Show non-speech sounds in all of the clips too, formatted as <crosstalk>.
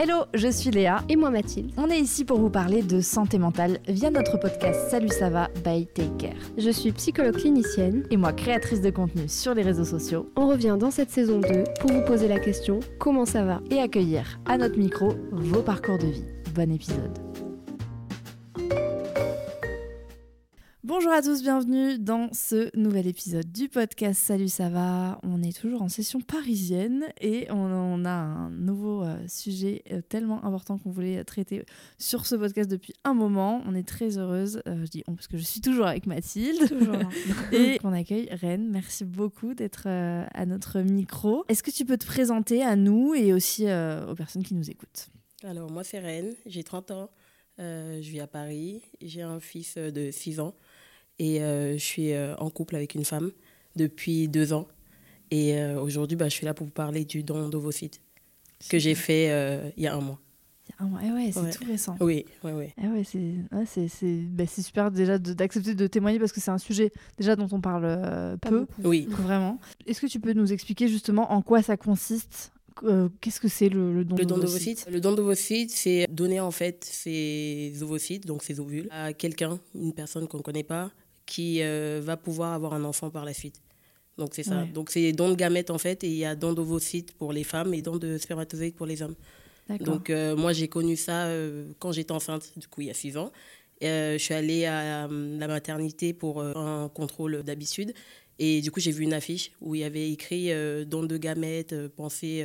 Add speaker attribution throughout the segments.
Speaker 1: Hello, je suis Léa.
Speaker 2: Et moi Mathilde.
Speaker 1: On est ici pour vous parler de santé mentale via notre podcast Salut ça va by Take Care.
Speaker 2: Je suis psychologue clinicienne.
Speaker 1: Et moi créatrice de contenu sur les réseaux sociaux.
Speaker 2: On revient dans cette saison 2 pour vous poser la question comment ça va?
Speaker 1: Et accueillir à notre micro vos parcours de vie. Bon épisode. Bonjour à tous, bienvenue dans ce nouvel épisode du podcast Salut ça va? On est toujours en session parisienne et on, a un nouveau euh, sujet euh, tellement important qu'on voulait traiter sur ce podcast depuis un moment. On est très heureuse, euh, je dis on parce que je suis toujours avec Mathilde. <laughs> et on accueille Rennes. Merci beaucoup d'être à notre micro. Est-ce que tu peux te présenter à nous et aussi aux personnes qui nous écoutent?
Speaker 3: Alors moi c'est Rennes, j'ai 30 ans. je vis à Paris, j'ai un fils de 6 ans. Et euh, je suis euh, en couple avec une femme depuis deux ans. Et euh, aujourd'hui, bah, je suis là pour vous parler du don d'ovocytes que j'ai fait il y a un mois.
Speaker 1: Il y a un mois, eh ouais, c'est tout récent.
Speaker 3: Oui, oui, oui.
Speaker 1: Eh ouais, c'est bah, super déjà d'accepter de, témoigner parce que c'est un sujet déjà dont on parle peu.
Speaker 3: Oui.
Speaker 1: Vraiment. Est-ce que tu peux nous expliquer justement en quoi ça consiste Qu'est-ce que c'est le, don d'ovocytes
Speaker 3: Le don d'ovocytes, c'est donner en fait ses ovocytes, donc ses ovules, à quelqu'un, une personne qu'on ne connaît pas, qui euh, va pouvoir avoir un enfant par la suite. Donc c'est ça. Donc c'est don de gamètes en fait, et il y a don d'ovocytes pour les femmes et don de spermatozoïdes pour les hommes. Donc euh, moi j'ai connu ça euh, quand j'étais enceinte, du coup il y a six ans. je suis allée à la maternité pour un contrôle d'habitude. Et du coup, j'ai vu une affiche où il y avait écrit don de gamètes, pensez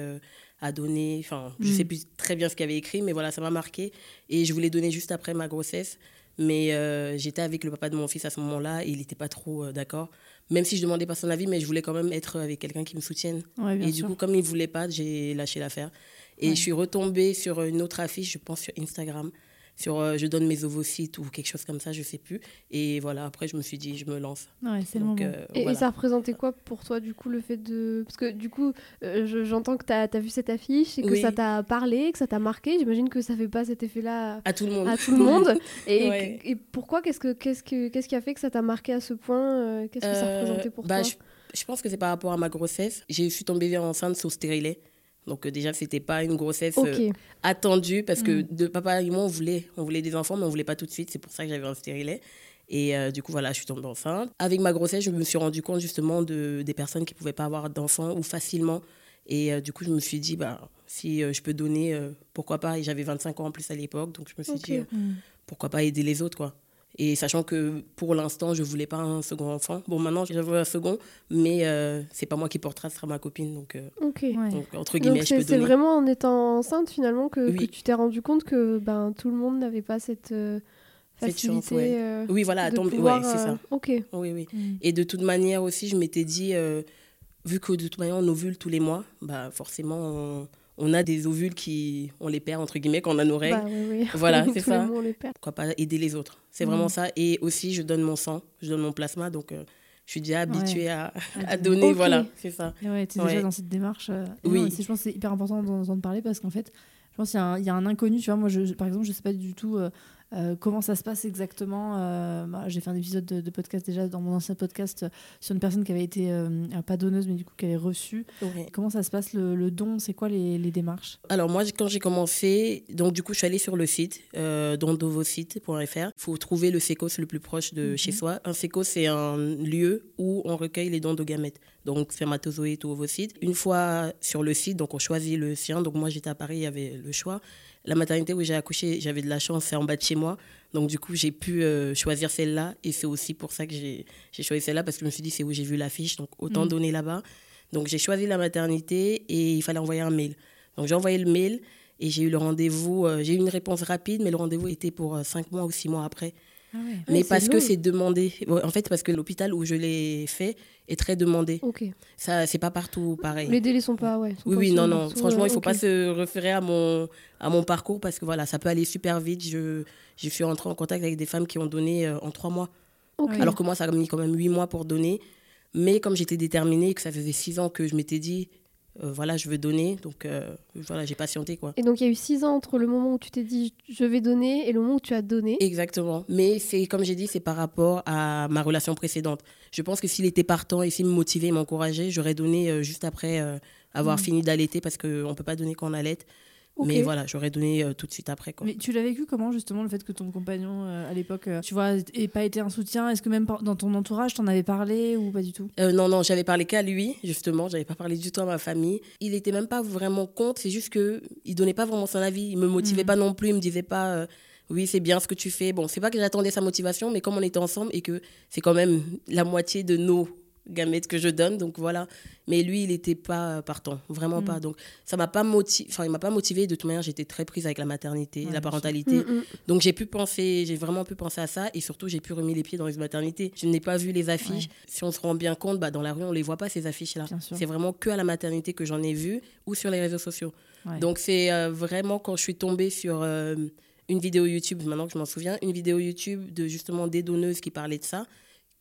Speaker 3: à donner. Enfin, je ne sais mm. plus très bien ce qu'il y avait écrit, mais voilà, ça m'a marqué. Et je voulais donner juste après ma grossesse. Mais euh, j'étais avec le papa de mon fils à ce moment-là et il n'était pas trop euh, d'accord. Même si je demandais pas son avis, mais je voulais quand même être avec quelqu'un qui me soutienne. et du coup, comme il voulait pas, j'ai lâché l'affaire. Et je suis retombée sur une autre affiche, je pense sur Instagram, sur euh, je donne mes ovocytes ou quelque chose comme ça, je sais plus. Et voilà, après je me suis dit, je me lance.
Speaker 1: Ouais, c'est le moment.
Speaker 2: Euh, et, ça représentait quoi pour toi, du coup, le fait de. Parce que du coup, euh, j'entends que tu as, vu cette affiche et que ça t'a parlé, que ça t'a marqué. J'imagine que ça fait pas cet effet-là
Speaker 3: à tout le monde.
Speaker 2: À tout le monde. <laughs> et, et, pourquoi Qu'est-ce que, qu'est-ce que, qu'est-ce qui a fait que ça t'a marqué à ce point Qu'est-ce que ça représentait pour
Speaker 3: bah,
Speaker 2: toi?
Speaker 3: je, je, pense que c'est par rapport à ma grossesse. J'ai suis tombée enceinte sous stérilet. Donc euh, déjà, c'était pas une grossesse euh, attendue parce que mm. de papa et moi, on voulait, on voulait des enfants, mais on voulait pas tout de suite. C'est pour ça que j'avais un stérilet. Et euh, du coup, voilà, je suis tombée enceinte. Avec ma grossesse, je me suis rendu compte justement de, des personnes qui pouvaient pas avoir d'enfants ou facilement. Et du coup, je me suis dit, bah, si je peux donner, pourquoi pas. Et j'avais 25 ans en plus à l'époque, donc je me suis dit, mm. pourquoi pas aider les autres, quoi. Et sachant que pour l'instant, je voulais pas un second enfant. Bon, maintenant, je veux un second, mais euh, c'est pas moi qui portera, ce sera ma copine. Donc, euh, donc entre guillemets, je peux
Speaker 2: C'est vraiment en étant enceinte, finalement, que, tu t'es rendu compte que ben, tout le monde n'avait pas cette euh, facilité.
Speaker 3: Euh, oui, voilà, de pouvoir, c'est ça.
Speaker 2: Ok.
Speaker 3: Oui, oui. Mm. Et de toute manière aussi, je m'étais dit, vu que de toute manière, on ovule tous les mois, bah, forcément, on on a des ovules qui, on les perd, entre guillemets, quand on a nos règles.
Speaker 2: Bah <laughs>
Speaker 3: voilà, <laughs> c'est ça. Pourquoi pas aider les autres C'est vraiment mm. ça. Et aussi, je donne mon sang, je donne mon plasma, donc euh, je suis déjà habituée à, <laughs> à, donner. Voilà, c'est ça.
Speaker 1: ouais, tu es déjà dans cette démarche. Euh, oui. je pense que c'est hyper important d'en entendre parler parce qu'en fait, je pense qu'il y, a un inconnu. Tu vois, moi, je, par exemple, je sais pas du tout. Euh, euh, comment ça se passe exactement euh, bah, J'ai fait un épisode de, podcast déjà dans mon ancien podcast sur une personne qui avait été, euh, pas donneuse, mais du coup qui avait reçu. Comment ça se passe le, don? C'est quoi les, démarches?
Speaker 3: Alors moi, quand j'ai commencé, donc du coup, je suis allée sur le site euh, dondovosite.fr. Il faut trouver le sécos le plus proche de mhm. chez soi. Un sécos, c'est un lieu où on recueille les dons de gamètes, donc spermatozoïdes ou ovocytes. Une fois sur le site, donc on choisit le sien. Donc moi, j'étais à Paris, il y avait le choix. La maternité où j'ai accouché, j'avais de la chance, c'est en bas de chez moi. Donc, du coup, j'ai pu euh, choisir celle-là. Et c'est aussi pour ça que j'ai choisi celle-là, parce que je me suis dit, c'est où j'ai vu l'affiche. Donc, autant mm. donner là-bas. Donc, j'ai choisi la maternité et il fallait envoyer un mail. Donc, j'ai envoyé le mail et j'ai eu le rendez-vous. Euh, j'ai eu une réponse rapide, mais le rendez-vous était pour euh, cinq mois ou six mois après.
Speaker 1: Ah ouais.
Speaker 3: Mais parce que c'est demandé. En fait, parce que l'hôpital où je l'ai fait est très demandé.
Speaker 2: Ok.
Speaker 3: Ça, c'est pas partout pareil.
Speaker 2: Les délais sont pas. Ouais, sont
Speaker 3: Oui,
Speaker 2: pas
Speaker 3: oui, non, non. Franchement, il faut pas se référer à mon, à mon parcours parce que voilà, ça peut aller super vite. Je, je suis entrée en contact avec des femmes qui ont donné euh, en trois mois. Alors que moi, ça a mis quand même huit mois pour donner. Mais comme j'étais déterminée et que ça faisait six ans que je m'étais dit, euh, voilà, je veux donner. Donc, euh, voilà, j'ai patienté, quoi.
Speaker 2: Et donc il y a eu six ans entre le moment où tu t'es dit je vais donner et le moment où tu as donné.
Speaker 3: Exactement. Mais c'est comme j'ai dit, c'est par rapport à ma relation précédente. Je pense que s'il était partant et s'il me motivait et m'encourageait, j'aurais donné euh, juste après avoir
Speaker 1: Mm.
Speaker 3: fini d'allaiter parce qu'on ne peut pas donner quand on allait. Mais voilà, j'aurais donné euh, tout de suite après. Quoi.
Speaker 1: Mais tu l'as vécu comment justement le fait que ton compagnon euh, à l'époque, euh, tu vois, ait pas été un soutien? Est-ce que même dans ton entourage, t'en avais parlé ou pas du tout?
Speaker 3: Non, non, j'avais parlé qu'à lui, justement. J'avais pas parlé du tout à ma famille. Il était même pas vraiment contre. C'est juste que il donnait pas vraiment son avis. Il me motivait
Speaker 1: Mhm.
Speaker 3: pas non plus. Il me disait pas, oui, c'est bien ce que tu fais. Bon, c'est pas que j'attendais sa motivation, mais comme on était ensemble et que c'est quand même la moitié de nos gamètes que je donne, donc voilà. Mais lui, il était pas partant, vraiment
Speaker 1: Mhm.
Speaker 3: pas. Donc ça m'a pas motivé. Enfin, il m'a pas motivé. De toute manière, j'étais très prise avec la maternité,
Speaker 1: Ouais,
Speaker 3: la parentalité.
Speaker 2: Mm, mm.
Speaker 3: Donc j'ai pu penser, j'ai vraiment pu penser à ça et surtout j'ai pu remis les pieds dans les maternités. Je n'ai pas vu les affiches. Si on se rend bien compte, bah, dans la rue on les voit pas ces affiches là.
Speaker 1: Bien sûr.
Speaker 3: C'est vraiment que à la maternité que j'en ai vu ou sur les réseaux sociaux.
Speaker 1: Ouais.
Speaker 3: Donc c'est euh, vraiment quand je suis tombée sur euh, une vidéo YouTube, maintenant que je m'en souviens, une vidéo YouTube de justement des donneuses qui parlaient de ça,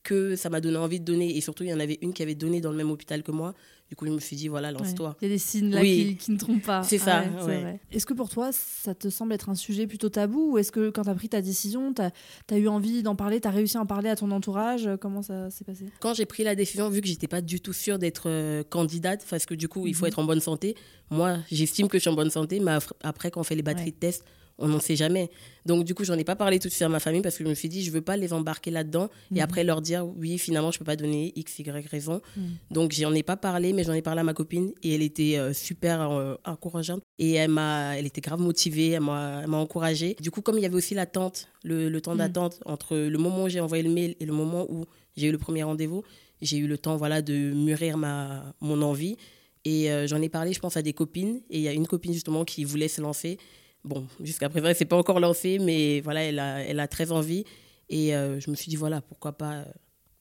Speaker 3: que ça m'a donné envie de donner et surtout il y en avait une qui avait donné dans le même hôpital que moi. Du coup je me suis dit voilà
Speaker 1: Ouais.
Speaker 3: lance-toi.
Speaker 1: Il y a des signes là
Speaker 3: Oui.
Speaker 1: qui, qui ne trompent pas.
Speaker 3: C'est ça, ouais.
Speaker 1: Est-ce que pour toi, ça te semble être un sujet plutôt tabou ou est-ce que quand tu as pris ta décision, tu as, eu envie d'en parler, tu as réussi à en parler à ton entourage? Comment ça s'est passé?
Speaker 3: Quand j'ai pris la décision, vu que j'étais pas du tout sûre d'être euh, candidate, parce que du coup, il faut
Speaker 1: Mhm.
Speaker 3: être en bonne santé. Moi, j'estime que je suis en bonne santé, mais après, quand on fait les batteries
Speaker 1: Ouais.
Speaker 3: de test, on n'en sait jamais. Donc, du coup, j'en ai pas parlé tout de suite à ma famille parce que je me suis dit, je veux pas les embarquer là-dedans et
Speaker 1: Mhm.
Speaker 3: après leur dire, oui, finalement, je peux pas donner X, Y raison.
Speaker 1: Mhm.
Speaker 3: Donc, j'en ai pas parlé, mais j'en ai parlé à ma copine et elle était euh, super euh, encourageante et elle, m'a, elle était grave motivée, elle m'a, elle m'a encouragée. Du coup, comme il y avait aussi l'attente, le, le temps
Speaker 1: Mhm.
Speaker 3: d'attente entre le moment où j'ai envoyé le mail et le moment où j'ai eu le premier rendez-vous, j'ai eu le temps voilà, de mûrir ma, mon envie. Et euh, j'en ai parlé, je pense, à des copines. Et il y a une copine, justement, qui voulait se lancer. Bon, jusqu'à présent, elle s'est pas encore lancée, mais voilà, elle a, elle a très envie. Et euh, je me suis dit, voilà, pourquoi pas,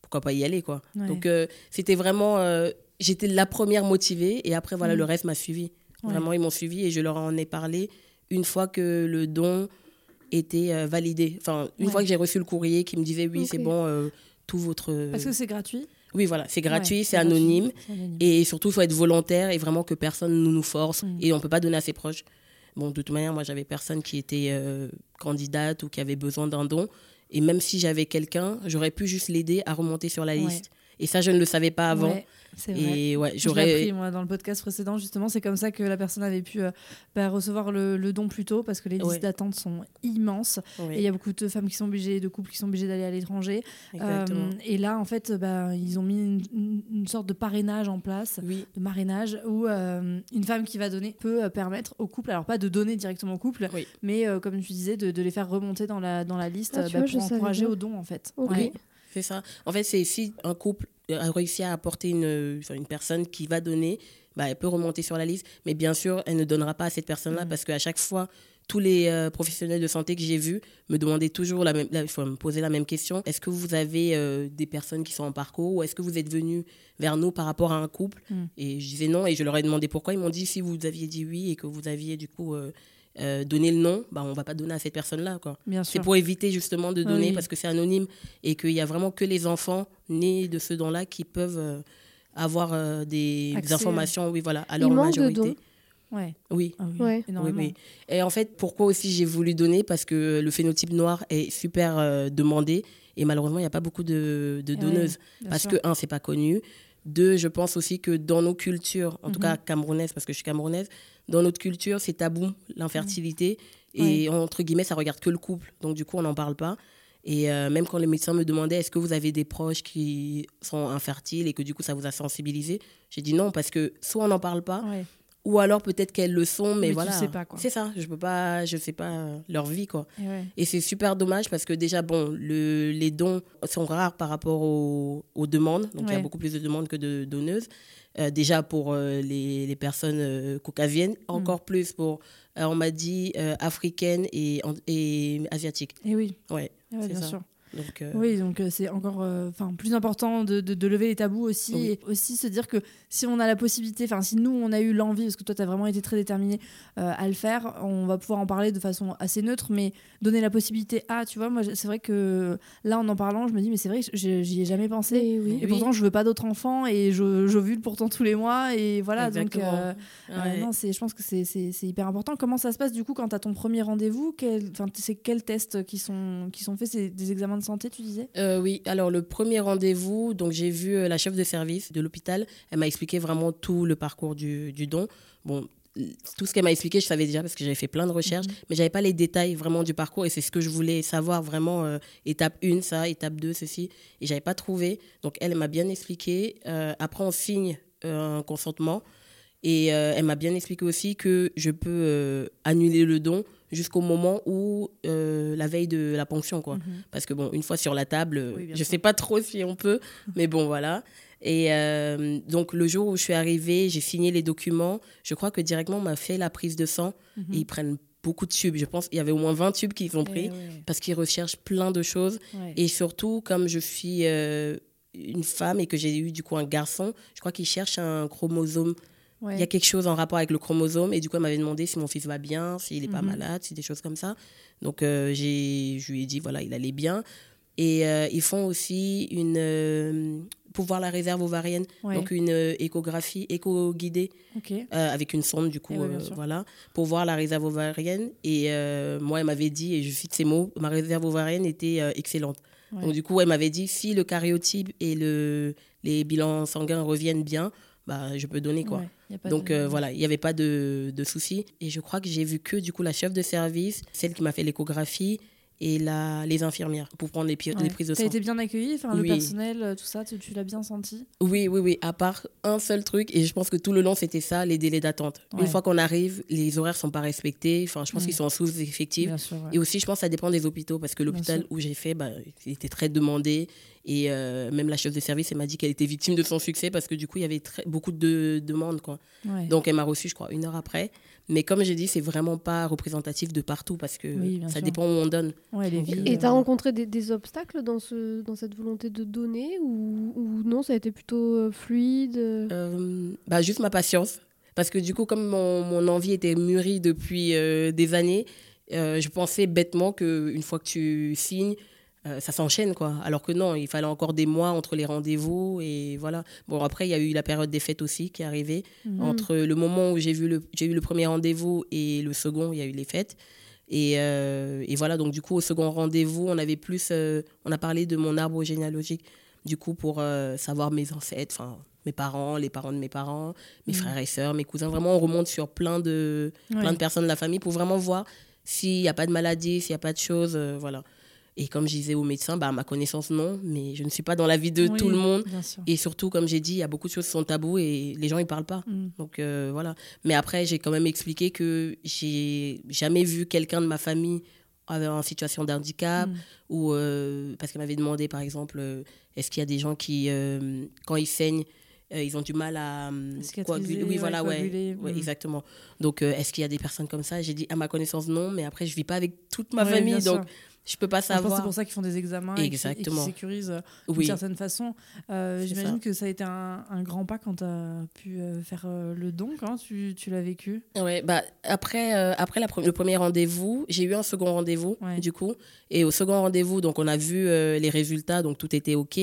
Speaker 3: pourquoi pas y aller, quoi.
Speaker 1: Ouais.
Speaker 3: Donc, euh, c'était vraiment... euh, J'étais la première motivée. Et après, voilà, le reste m'a suivi.
Speaker 1: Ouais.
Speaker 3: Vraiment, ils m'ont suivi. Et je leur en ai parlé une fois que le don était validé. Enfin, une
Speaker 1: Ouais.
Speaker 3: fois que j'ai reçu le courrier qui me disait, oui, c'est bon, tout votre...
Speaker 1: Parce que c'est gratuit
Speaker 3: Oui, voilà, c'est gratuit,
Speaker 1: Ouais,
Speaker 3: c'est
Speaker 1: gratuit,
Speaker 3: anonyme.
Speaker 1: c'est anonyme.
Speaker 3: Et surtout, il faut être volontaire et vraiment que personne ne nous force.
Speaker 1: Mm.
Speaker 3: Et on ne peut pas donner à ses proches. Bon, de toute manière, moi, j'avais personne qui était euh, candidate ou qui avait besoin d'un don. Et même si j'avais quelqu'un, j'aurais pu juste l'aider à remonter sur la
Speaker 1: Ouais.
Speaker 3: liste. Et ça, je ne le savais pas avant.
Speaker 1: Ouais, c'est vrai.
Speaker 3: et ouais, j'aurais.
Speaker 1: appris, moi, dans le podcast précédent, justement, c'est comme ça que la personne avait pu euh, bah, recevoir le, le don plus tôt, parce que les listes
Speaker 3: Ouais.
Speaker 1: d'attente sont immenses. Et il y a beaucoup de femmes qui sont obligées, de couples qui sont obligés d'aller à l'étranger.
Speaker 3: exactement.
Speaker 1: Euh, et là, en fait, bah, ils ont mis une, une- une sorte de parrainage en place,
Speaker 3: Oui,
Speaker 1: de marrainage, où euh, une femme qui va donner peut euh, permettre au couple, alors pas de donner directement au couple,
Speaker 3: Oui.
Speaker 1: mais euh, comme tu disais, de, de les faire remonter dans la, dans la liste
Speaker 2: Ah, tu
Speaker 1: bah,
Speaker 2: vois,
Speaker 1: pour encourager au don, en fait.
Speaker 2: Ok.
Speaker 3: C'est ça. En fait, c'est si un couple a réussi à apporter une, personne qui va donner, bah, elle peut remonter sur la liste. Mais bien sûr, elle ne donnera pas à cette personne-là
Speaker 1: Mm.
Speaker 3: parce qu'à chaque fois, tous les euh, professionnels de santé que j'ai vus me demandaient toujours la même, la- me poser la même question. Est-ce que vous avez euh, des personnes qui sont en parcours ou est-ce que vous êtes venus vers nous par rapport à un couple?
Speaker 1: Mm.
Speaker 3: Et je disais non et je leur ai demandé pourquoi. Ils m'ont dit si vous aviez dit oui et que vous aviez du coup euh, euh, donné le nom, bah, on va pas donner à cette personne-là. C'est pour éviter justement de
Speaker 1: Ah
Speaker 3: donner
Speaker 1: oui.
Speaker 3: parce que c'est anonyme et qu'il y a vraiment que les enfants nés de ce don-là qui peuvent euh, avoir euh, des informations oui, voilà, à
Speaker 2: Il
Speaker 3: leur
Speaker 2: manque de
Speaker 3: majorité.
Speaker 2: dons.
Speaker 1: Ouais.
Speaker 3: Oui.
Speaker 1: Ah oui,
Speaker 2: Ouais.
Speaker 3: Oui. Et en fait, pourquoi aussi j'ai voulu donner? Parce que le phénotype noir est super euh, demandé et malheureusement, il n'y a pas beaucoup de, de
Speaker 1: Eh ouais,
Speaker 3: donneuses. parce
Speaker 1: sûr.
Speaker 3: que, un, c'est pas connu. Deux, je pense aussi que dans nos cultures, en tout
Speaker 1: Mhm.
Speaker 3: cas camerounaise, parce que je suis camerounaise, dans notre culture, c'est tabou, l'infertilité.
Speaker 1: Mhm.
Speaker 3: Et entre guillemets, ça regarde que le couple. Donc, du coup, on n'en parle pas. Et euh, même quand les médecins me demandaient est-ce que vous avez des proches qui sont infertiles et que du coup ça vous a sensibilisé, j'ai dit non parce que soit on n'en parle pas,
Speaker 1: Ouais.
Speaker 3: ou alors peut-être qu'elles le sont, mais,
Speaker 1: Mais
Speaker 3: voilà.
Speaker 1: sais pas, quoi.
Speaker 3: C'est ça, je peux pas, je sais pas euh, leur vie quoi.
Speaker 1: Et ouais.
Speaker 3: Et c'est super dommage parce que déjà, bon, le, les dons sont rares par rapport aux, aux demandes. Donc, il y a beaucoup plus de demandes que de donneuses. Euh, déjà pour euh, les, les personnes euh, caucasiennes,
Speaker 1: Mm.
Speaker 3: encore plus pour, euh, on m'a dit, africaines et, et asiatiques.
Speaker 1: Et oui,
Speaker 3: Ouais,
Speaker 1: bien
Speaker 3: ça.
Speaker 1: sûr.
Speaker 3: Donc, euh,
Speaker 1: Oui, donc c'est encore enfin plus important de, de, lever les tabous aussi. Et aussi se dire que si on a la possibilité, enfin si nous on a eu l'envie, parce que toi tu as vraiment été très déterminé à le faire, on va pouvoir en parler de façon assez neutre, mais donner la possibilité à, tu vois, moi c'est vrai que là en en parlant, je me dis, mais c'est vrai que j'y ai jamais pensé. Et, pourtant, je veux pas d'autres enfants et je, je vule pourtant tous les mois. Et voilà, donc non, je pense que c'est hyper important. Comment ça se passe du coup quand tu as ton premier rendez-vous? C'est quels tests qui sont, qui sont faits? C'est des examens de santé, tu disais?
Speaker 3: Euh, Oui, alors le premier rendez-vous, donc j'ai vu euh, la chef de service de l'hôpital. Elle m'a expliqué vraiment tout le parcours du, du don. Bon, tout ce qu'elle m'a expliqué, je savais déjà parce que j'avais fait plein de recherches, mhm. mais j'avais pas les détails vraiment du parcours et c'est ce que je voulais savoir vraiment euh, étape 1 ça, étape 2 ceci et j'avais pas trouvé. Donc elle, m'a bien expliqué. après on signe un consentement et elle m'a bien expliqué aussi que je peux annuler le don jusqu'au moment où euh, la veille de la ponction quoi. Mhm. Parce que bon, une fois sur la table, je je sais pas trop si on peut, <laughs> mais bon voilà. Et donc le jour où je suis arrivée, j'ai signé les documents. Je crois que directement on m'a fait la prise de sang mhm. et ils prennent beaucoup de tubes. Je pense qu'il y avait au moins 20 tubes qu'ils ont pris parce qu'ils recherchent plein de choses. Et surtout, comme je suis une femme et que j'ai eu du coup un garçon, je crois qu'ils cherchent un chromosome il y a quelque chose en rapport avec le chromosome. Et du coup, elle m'avait demandé si mon fils va bien, s'il n'est pas mhm. malade, si des choses comme ça. Donc, euh, j'ai, je lui ai dit, voilà, il allait bien. Et euh, ils font aussi une. Euh, pour voir la réserve ovarienne, donc une échographie éco-guidée avec une sonde, du coup, eh voilà, pour voir la réserve ovarienne. Et moi, elle m'avait dit, et je cite ces mots, ma réserve ovarienne était excellente. Donc, du coup, elle m'avait dit, si le karyotype et le, les bilans sanguins reviennent bien, bah, je peux donner quoi. Donc euh, voilà, il n'y avait pas de, de souci. Et je crois que j'ai vu que du coup la chef de service, celle qui m'a fait l'échographie, et la, les infirmières pour prendre les, les prises de sang.
Speaker 1: Tu as été bien accueillie enfin, Le personnel, euh, tout ça, tu, l'as bien senti?
Speaker 3: Oui, oui, oui. À part un seul truc, et je pense que tout le long, c'était ça, les délais d'attente. Une fois qu'on arrive, les horaires ne sont pas respectés. Enfin, je pense qu'ils sont en sous-effectifs. Et aussi, je pense que ça dépend des hôpitaux, parce que l'hôpital où j'ai fait, bah, il était très demandé. Et euh, même la chef de service, elle m'a dit qu'elle était victime de son succès parce que du coup, il y avait très, beaucoup de demandes. Quoi. Donc, elle m'a reçu, je crois, une heure après. Mais comme j'ai dit, c'est vraiment pas représentatif de partout parce que ça dépend où on donne.
Speaker 2: et tu as rencontré des, obstacles dans, ce, dans cette volonté de donner ou, ou non, ça a été plutôt euh, fluide
Speaker 3: euh, bah, Juste ma patience. Parce que du coup, comme mon, mon envie était mûrie depuis des années, je pensais bêtement qu'une fois que tu signes, euh, ça s'enchaîne quoi. Alors que non, il fallait encore des mois entre les rendez-vous et voilà. Bon après il y a eu la période des fêtes aussi qui est arrivée. Mhm. Entre le moment où j'ai vu le j'ai eu le premier rendez-vous et le second, il y a eu les fêtes. Et, euh, et voilà donc du coup au second rendez-vous, on avait plus euh, on a parlé de mon arbre généalogique du coup pour savoir mes ancêtres, enfin mes parents, les parents de mes parents, mes mhm. frères et sœurs, mes cousins. Vraiment on remonte sur plein de plein de personnes de la famille pour vraiment voir s'il n'y a pas de maladie, s'il n'y a pas de choses, voilà. Et comme je disais au médecin, bah, à ma connaissance, non, mais je ne suis pas dans la vie de tout le monde. Et surtout, comme j'ai dit, il y a beaucoup de choses qui sont tabous et les gens ne parlent pas. Mm. Donc euh, voilà. Mais après, j'ai quand même expliqué que j'ai jamais vu quelqu'un de ma famille en situation de handicap mm. ou euh, parce qu'elle m'avait demandé, par exemple, euh, est-ce qu'il y a des gens qui, quand ils saignent, ils ont du mal à
Speaker 1: coaguler. Oui, voilà, ouais,
Speaker 3: mm. exactement. Donc, est-ce qu'il y a des personnes comme ça? J'ai dit, à ma connaissance, non, mais après, je vis pas avec toute ma famille, donc je peux pas savoir.
Speaker 1: C'est pour ça qu'ils font des examens Exactement. et qu'ils sécurisent euh, d'une certaine façon. Euh, j'imagine que ça a été un, grand pas quand tu as pu euh, faire le don. Quand tu, tu l'as vécu
Speaker 3: Ouais, bah, après, après la, le premier rendez-vous, j'ai eu un second rendez-vous, du coup. Et au second rendez-vous, donc on a vu les résultats, donc tout était OK.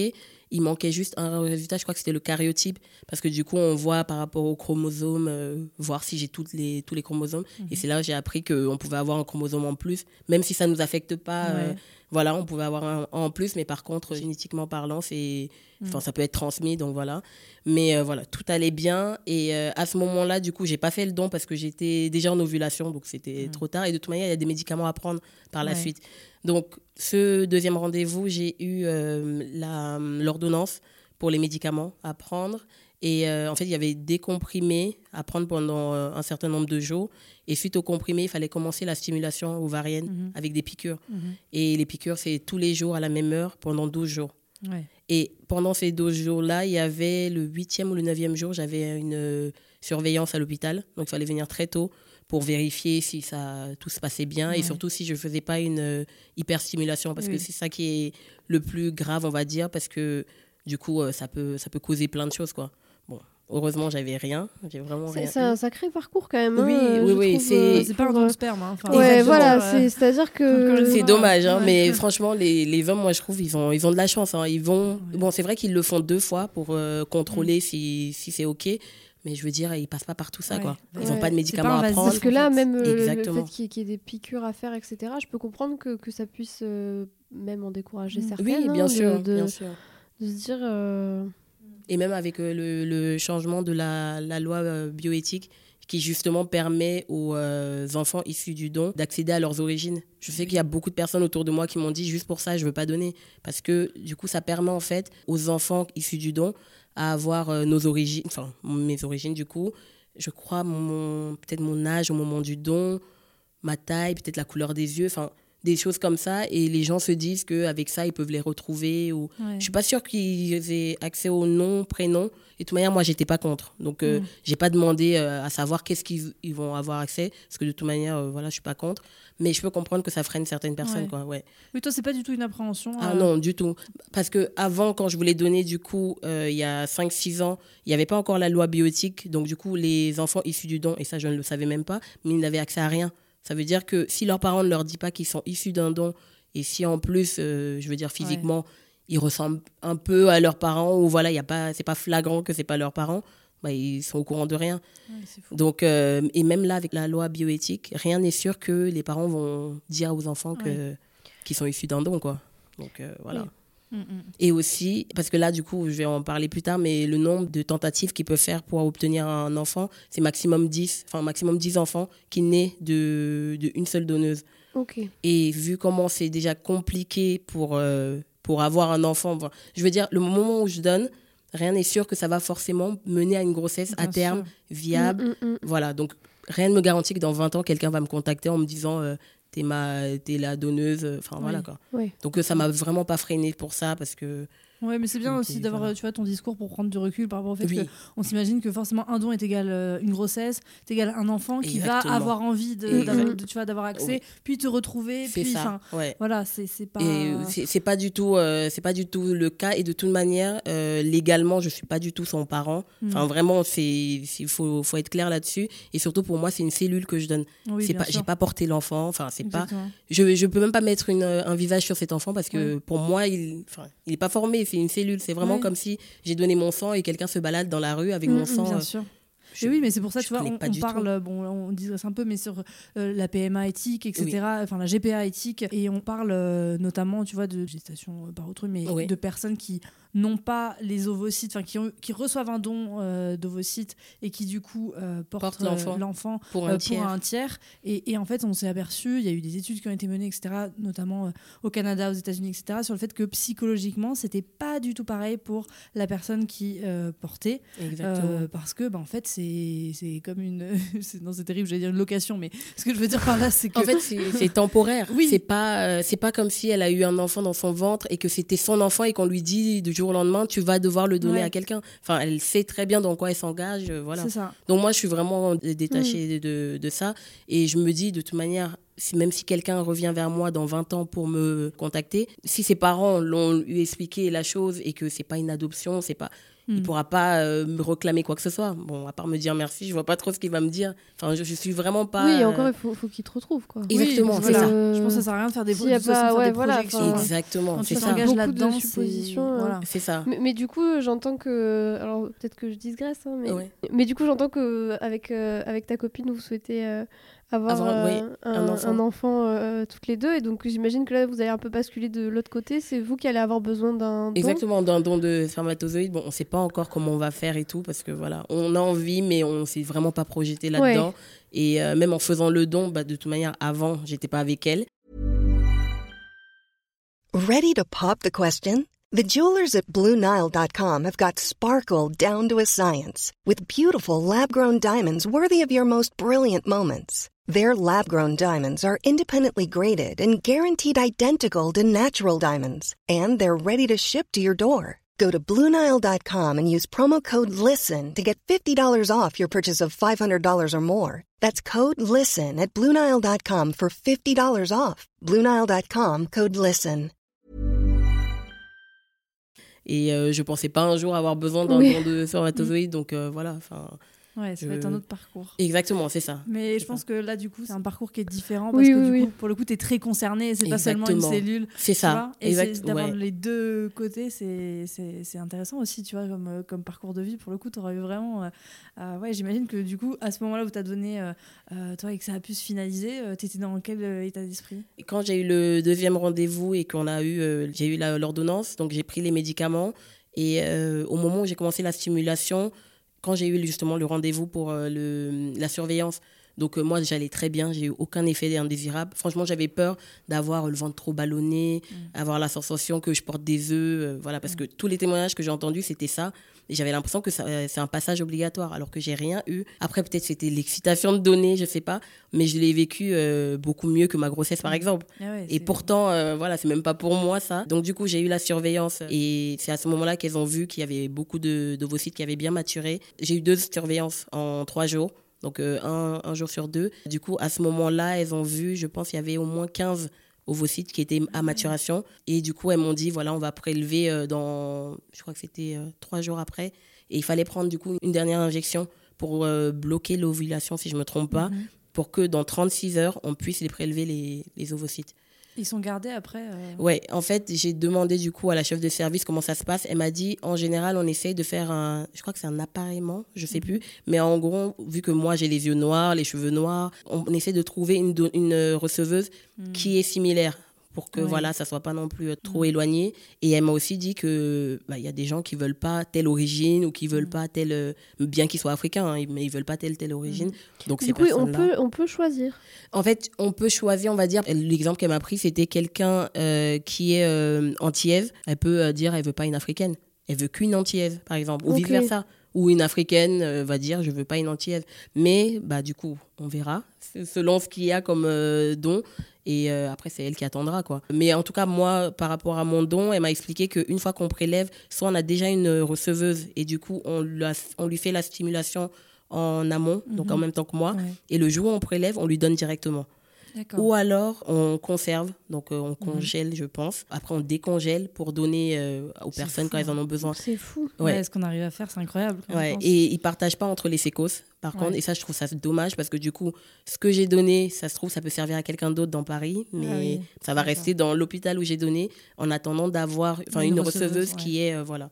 Speaker 3: Il manquait juste un résultat, je crois que c'était le cariotype, parce que du coup, on voit par rapport aux chromosomes, euh, voir si j'ai toutes les, tous les chromosomes. Et mhm. c'est là que j'ai appris qu'on pouvait avoir un chromosome en plus, même si ça ne nous affecte pas. Euh, voilà, on pouvait avoir un en plus, mais par contre, génétiquement parlant, c'est, enfin, mhm. ça peut être transmis, donc voilà. Mais euh, voilà, tout allait bien. Et à ce moment-là, du coup, j'ai pas fait le don parce que j'étais déjà en ovulation, donc c'était mhm. trop tard. Et de toute manière, il y a des médicaments à prendre par la suite. Donc, ce deuxième rendez-vous, j'ai eu euh, l'ordonnance pour les médicaments à prendre. Et euh, en fait, il y avait des comprimés à prendre pendant euh, un certain nombre de jours. Et suite aux comprimés, il fallait commencer la stimulation ovarienne mhm. avec des piqûres. Mhm. Et les piqûres, c'est tous les jours à la même heure pendant 12 jours. Et pendant ces 12 jours-là, il y avait le 8e ou le 9e jour, j'avais une surveillance à l'hôpital. Donc, il fallait venir très tôt pour vérifier si ça tout se passait bien et surtout si je faisais pas une euh, hyperstimulation parce que c'est ça qui est le plus grave on va dire parce que du coup euh, ça peut ça peut causer plein de choses quoi bon heureusement j'avais rien j'ai vraiment rien
Speaker 2: c'est un sacré parcours quand même
Speaker 3: oui
Speaker 2: hein,
Speaker 3: oui oui
Speaker 1: c'est c'est pas un don sperme hein.
Speaker 2: enfin, ouais voilà c'est à dire que
Speaker 3: c'est dommage hein, mais franchement les, les hommes moi je trouve ils ont ils ont de la chance hein. ils vont bon c'est vrai qu'ils le font deux fois pour contrôler mm. si si c'est ok mais je veux dire, ils passent pas par tout ça, quoi. Ils n'ont pas de médicaments à prendre.
Speaker 2: Parce que là, même euh, le fait qu'il y, ait des piqûres à faire, etc., je peux comprendre que, que ça puisse euh, même en décourager certaines.
Speaker 3: Oui, bien,
Speaker 2: hein,
Speaker 3: sûr,
Speaker 2: de,
Speaker 3: bien sûr.
Speaker 2: De se dire... Euh,
Speaker 3: Et même avec le, le, changement de la, loi bioéthique, qui justement permet aux enfants issus du don d'accéder à leurs origines. Je sais qu'il y a beaucoup de personnes autour de moi qui m'ont dit juste pour ça je veux pas donner parce que du coup ça permet en fait aux enfants issus du don à avoir euh, nos origines, enfin mes origines du coup. Je crois mon, peut-être mon âge au moment du don, ma taille, peut-être la couleur des yeux, enfin des choses comme ça. Et les gens se disent qu'avec ça, ils peuvent les retrouver. Ou... Je suis pas sûre qu'ils aient accès au nom, prénom. Et de toute manière, moi, j'étais pas contre. Donc, euh, mm. j'ai pas demandé euh, à savoir qu'est-ce qu'ils vont avoir accès. Parce que de toute manière, voilà, je suis pas contre mais je peux comprendre que ça freine certaines personnes.
Speaker 1: Ouais.
Speaker 3: Quoi, ouais.
Speaker 1: Oui, toi, c'est pas du tout une appréhension
Speaker 3: Ah euh, non, du tout. Parce que avant, quand je voulais donner, du coup, euh, il y a 5-6 ans, il n'y avait pas encore la loi bioéthique. Donc, du coup, les enfants issus du don, et ça, je ne le savais même pas, mais ils n'avaient accès à rien. Ça veut dire que si leurs parents ne leur disent pas qu'ils sont issus d'un don, et si en plus, euh, je veux dire physiquement, ils ressemblent un peu à leurs parents, ou voilà, ce n'est pas flagrant que ce pas leurs parents, bah, ils sont au courant de rien. Donc, euh, et même là, avec la loi bioéthique, rien n'est sûr que les parents vont dire aux enfants que, qu'ils sont issus d'un don. Quoi. Donc, euh, voilà. Mm, mm. Et aussi, parce que là, du coup, je vais en parler plus tard, mais le nombre de tentatives qu'ils peuvent faire pour obtenir un enfant, c'est maximum 10, enfin maximum 10 enfants qui naissent de, de une seule donneuse. Et vu comment c'est déjà compliqué pour, euh, pour avoir un enfant, je veux dire, le moment où je donne, rien n'est sûr que ça va forcément mener à une grossesse à terme viable. Mm. Voilà, donc rien ne me garantit que dans 20 ans, quelqu'un va me contacter en me disant euh, t'es ma es la donneuse enfin voilà quoi. donc euh, ça m'a vraiment pas freiné pour ça parce que
Speaker 1: Ouais, mais c'est bien aussi d'avoir tu vois, ton discours pour prendre du recul par rapport au fait qu'on s'imagine que forcément un don est égal euh, une grossesse, est égal un enfant qui va avoir envie de, tu vois, d'avoir accès, puis te retrouver.
Speaker 3: C'est ça.
Speaker 1: Voilà, c'est pas.
Speaker 3: c'est pas du tout, euh, c'est pas du tout le cas et de toute manière, euh, légalement, je suis pas du tout son parent. Mm. Enfin, vraiment, c'est, il faut, faut être clair là-dessus. Et surtout pour moi, c'est une cellule que je donne. c'est pas, j'ai pas porté l'enfant. Enfin, c'est pas. Je, je peux même pas mettre une, un visage sur cet enfant parce que pour moi, il, enfin, il est pas formé c'est une cellule. C'est vraiment comme si j'ai donné mon sang et quelqu'un se balade dans la rue avec mon mm, mm, sang.
Speaker 1: Bien euh, sûr oui, mais c'est pour ça, tu vois, on, parle, bon, on digresse un peu, mais sur euh, la PMA éthique, etc., enfin la GPA éthique, et on parle euh, notamment, tu vois, de gestation par autrui, mais de personnes qui n'ont pas les ovocytes, enfin qui, qui reçoivent un don euh, d'ovocytes et qui du coup portent l'enfant
Speaker 3: pour, un tiers.
Speaker 1: Et, en fait, on s'est aperçu, il y a eu des études qui ont été menées, etc., notamment au Canada, aux États-Unis, etc., sur le fait que psychologiquement, c'était pas du tout pareil pour la personne qui portait, parce que, ben, en fait, c'est c'est comme une. <laughs> non, c'est terrible, j'allais dire une location, mais ce que je veux dire par là, c'est que.
Speaker 3: En fait, c'est <laughs> temporaire. Oui. C'est pas, euh, c'est pas comme si elle a eu un enfant dans son ventre et que c'était son enfant et qu'on lui dit du jour au lendemain, tu vas devoir le donner à quelqu'un. Enfin, elle sait très bien dans quoi elle s'engage. Euh, voilà.
Speaker 1: Ça.
Speaker 3: Donc, moi, je suis vraiment détachée mm. de, de, ça. Et je me dis, de toute manière, même si quelqu'un revient vers moi dans 20 ans pour me contacter, si ses parents l'ont lui expliqué la chose et que c'est pas une adoption, c'est pas il ne hmm. pourra pas euh, me réclamer quoi que ce soit. Bon, à part me dire merci, je vois pas trop ce qu'il va me dire. Enfin, je, je suis vraiment pas.
Speaker 2: Oui, encore, il faut, faut qu'il te retrouve. Quoi.
Speaker 3: Exactement, c'est ça.
Speaker 1: Je pense que ça sert à rien de faire des,
Speaker 2: si pas, ouais, voilà,
Speaker 3: Exactement, c'est ça.
Speaker 2: Beaucoup là-dedans, de suppositions.
Speaker 3: Voilà. Euh. C'est ça.
Speaker 2: Mais, du coup, j'entends que. Alors, peut-être que je digresse, hein, mais... mais du coup, j'entends que avec, euh, avec ta copine, vous souhaitez avoir, euh, un, enfant, euh, toutes les deux. Et donc j'imagine que là, vous allez un peu basculer de l'autre côté. C'est vous qui allez avoir besoin d'un don?
Speaker 3: Exactement, d'un don de spermatozoïdes. Bon, on ne sait pas encore comment on va faire et tout, parce que voilà, on a envie, mais on ne s'est vraiment pas projeté là-dedans. Et euh, même en faisant le don, bah, de toute manière, avant, j'étais pas avec elle.
Speaker 4: Ready to pop the question? The jewelers at BlueNile.com have got sparkle down to a science with beautiful lab-grown diamonds worthy of your most brilliant moments. Their lab grown diamonds are independently graded and guaranteed identical to natural diamonds, and they're ready to ship to your door. Go to Bluenile.com and use promo code LISTEN to get $50 off your purchase of $500 or more. That's code LISTEN at Bluenile.com for $50 off. Bluenile.com, code LISTEN.
Speaker 3: Et euh, je pensais pas un jour avoir besoin d'un oui. don de <laughs> spermatozoïdes, donc euh, voilà. Enfin.
Speaker 1: Ouais, ça va être un autre parcours.
Speaker 3: Exactement, c'est ça.
Speaker 1: Mais je pense que là, du coup, c'est un parcours qui est différent parce que du coup, pour le coup, tu es très concerné. C'est pas seulement une cellule.
Speaker 3: C'est ça.
Speaker 1: Et d'avoir les deux côtés, c'est intéressant aussi, tu vois, comme, euh, comme parcours de vie. Pour le coup, tu auras eu vraiment. Euh, euh, ouais, j'imagine que du coup, à ce moment-là où tu as donné, toi, et que ça a pu se finaliser, tu étais dans quel état d'esprit?
Speaker 3: Quand j'ai eu le deuxième rendez-vous et qu'on a eu, j'ai eu l'ordonnance, donc j'ai pris les médicaments. Et au moment où j'ai commencé la stimulation, quand j'ai eu justement le rendez-vous pour euh, le, la surveillance, donc euh, moi j'allais très bien, j'ai eu aucun effet indésirable. Franchement, j'avais peur d'avoir le ventre trop ballonné, mm. avoir la sensation que je porte des œufs, euh, voilà, parce mm. que tous les témoignages que j'ai entendus c'était ça. Et j'avais l'impression que c'est un passage obligatoire, alors que j'ai rien eu. Après, peut-être c'était l'excitation de donner, je sais pas, mais je l'ai vécu beaucoup mieux que ma grossesse, par mm. exemple. Ah et pourtant, voilà, c'est même pas pour moi ça. Donc du coup, j'ai eu la surveillance et c'est à ce moment-là qu'elles ont vu qu'il y avait beaucoup de d'ovocytes qui avaient bien maturé. J'ai eu deux surveillances en trois jours donc euh, un, un, jour sur deux. Du coup, à ce moment-là, elles ont vu, je pense, il y avait au moins 15 ovocytes qui étaient à maturation. Et du coup, elles m'ont dit, voilà, on va prélever euh, dans, je crois que c'était euh, trois jours après. Et il fallait prendre du coup une dernière injection pour bloquer l'ovulation, si je ne me trompe pas, mhm. pour que dans 36 heures, on puisse les prélever, les, les ovocytes.
Speaker 1: Ils sont gardés après
Speaker 3: euh... Ouais, en fait, j'ai demandé du coup à la chef de service comment ça se passe. Elle m'a dit, en général, on essaye de faire un, je crois que c'est un appareillement, je sais mhm. plus, mais en gros, vu que moi j'ai les yeux noirs, les cheveux noirs, on essaie de trouver une, une receveuse mhm. qui est similaire pour que voilà ça soit pas non plus euh, trop mm. éloigné. Et elle m'a aussi dit que bah, il y a des gens qui veulent pas telle origine ou qui veulent mm. pas telle euh, bien qu'ils soient africains hein, mais ils veulent pas telle telle origine.
Speaker 2: Mm. donc du coup on peut on peut choisir.
Speaker 3: En fait on peut choisir on va dire. L'exemple qu'elle m'a pris c'était quelqu'un euh, qui est antillaise elle peut dire elle veut pas une africaine. Elle veut qu'une antillaise par exemple ou vice versa ou une africaine va dire je veux pas une antillaise mais bah du coup on verra selon ce qu'il y a comme don et euh, après, c'est elle qui attendra, quoi. Mais en tout cas, moi, par rapport à mon don, elle m'a expliqué qu'une fois qu'on prélève, soit on a déjà une receveuse et du coup, on, on lui fait la stimulation en amont, donc en mhm. même temps que moi. Et le jour où on prélève, on lui donne directement. Ou alors on conserve, donc euh, on mhm. congèle, je pense. Après, on décongèle pour donner euh, aux personnes quand elles en ont besoin.
Speaker 2: C'est fou.
Speaker 1: Ouais. ce qu'on arrive à faire, c'est incroyable.
Speaker 3: Ouais. Et ils partagent pas entre les sécos, par contre. Et ça, je trouve ça dommage parce que du coup, ce que j'ai donné, ça se trouve, ça peut servir à quelqu'un d'autre dans Paris, ah mais ça va rester dans l'hôpital où j'ai donné en attendant d'avoir une, une, receveuse, qui est, euh, voilà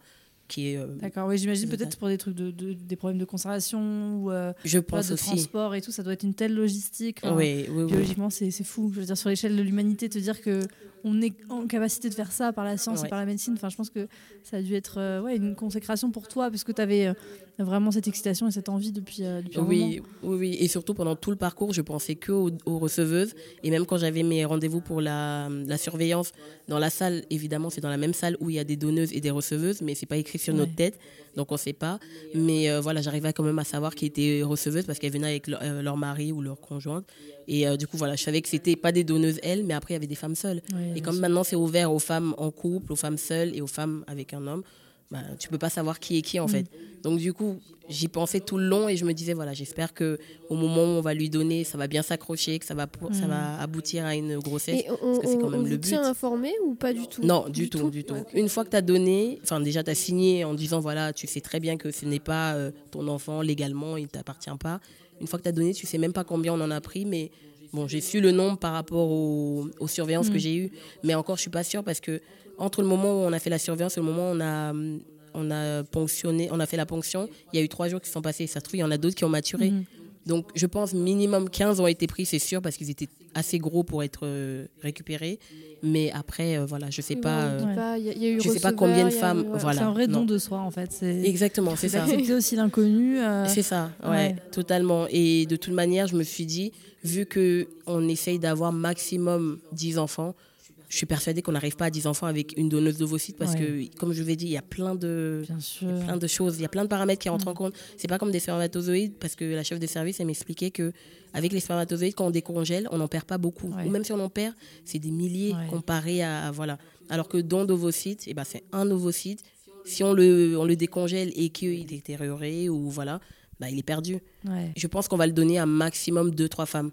Speaker 3: qui
Speaker 1: euh, D'accord, oui, j'imagine peut-être pour des trucs de, des problèmes de conservation ou euh,
Speaker 3: je pense
Speaker 1: de transport et tout, ça doit être une telle logistique. oui, oui, biologiquement, c'est fou. Je veux dire, sur l'échelle de l'humanité, te dire que on est en capacité de faire ça par la science et par la médecine. Enfin, je pense que ça a dû être euh, ouais, une consécration pour toi, parce que tu avais vraiment cette excitation et cette envie depuis, depuis un
Speaker 3: oui,
Speaker 1: moment.
Speaker 3: Oui, oui, et surtout pendant tout le parcours, je pensais que aux, receveuses. Et même quand j'avais mes rendez-vous pour la, la, surveillance dans la salle, évidemment, c'est dans la même salle où il y a des donneuses et des receveuses, mais c'est pas écrit sur notre tête, donc on ne sait pas. Mais euh, voilà, j'arrivais quand même à savoir qui était receveuse parce qu'elles venaient avec euh, leur, mari ou leur conjointe. Et euh, du coup, voilà, je savais que c'était pas des donneuses elles, mais après il y avait des femmes seules. et comme maintenant c'est ouvert aux femmes en couple, aux femmes seules et aux femmes avec un homme, bah, tu peux pas savoir qui est qui en mm. fait. Donc du coup, j'y pensais tout le long et je me disais voilà, j'espère que au moment où on va lui donner, ça va bien s'accrocher, que ça va ça va mm. aboutir à une grossesse
Speaker 2: parce que c'est quand même le but. informé ou pas du tout?
Speaker 3: Non, du, tout, du tout. Une fois que tu as donné, enfin déjà tu as signé en disant voilà, tu sais très bien que ce n'est pas euh, ton enfant légalement, il ne t'appartient pas. Une fois que tu as donné, tu sais même pas combien on en a pris mais bon, j'ai su le nombre par rapport aux, surveillances que mm. j'ai eues, mais encore je suis pas sûre parce que entre le moment où on a fait la surveillance et le moment où on a, on a ponctionné, on a fait la ponction, il y a eu trois jours qui sont passés. Ça se trouve, il y en a d'autres qui ont maturé. Mhm. Donc, je pense minimum 15 ont été pris, c'est sûr, parce qu'ils étaient assez gros pour être euh, récupérés. Mais après, euh, voilà, je sais pas. je sais pas combien de femmes. voilà,
Speaker 1: c'est un vrai don de soi, en fait.
Speaker 3: Exactement, c'est ça.
Speaker 1: Accepter aussi l'inconnu. Euh,
Speaker 3: c'est ça, ouais, totalement. Et de toute manière, je me suis dit, vu que on essaye d'avoir maximum 10 enfants, je suis persuadée qu'on n'arrive pas à 10 enfants avec une donneuse d'ovocytes parce que, comme je vous ai dit, il y a plein de, plein de choses, il y a plein de paramètres qui rentrent en mm. compte. C'est pas comme des spermatozoïdes parce que la chef de service, elle m'expliquait que avec les spermatozoïdes, quand on décongèle, on n'en perd pas beaucoup. Ou même si on en perd, c'est des milliers comparé à, voilà. Alors que don d'ovocytes, eh ben, c'est un ovocyte Si on le, on le décongèle et qu'il est détérioré ou voilà, bah, il est perdu. Je pense qu'on va le donner à maximum deux, trois femmes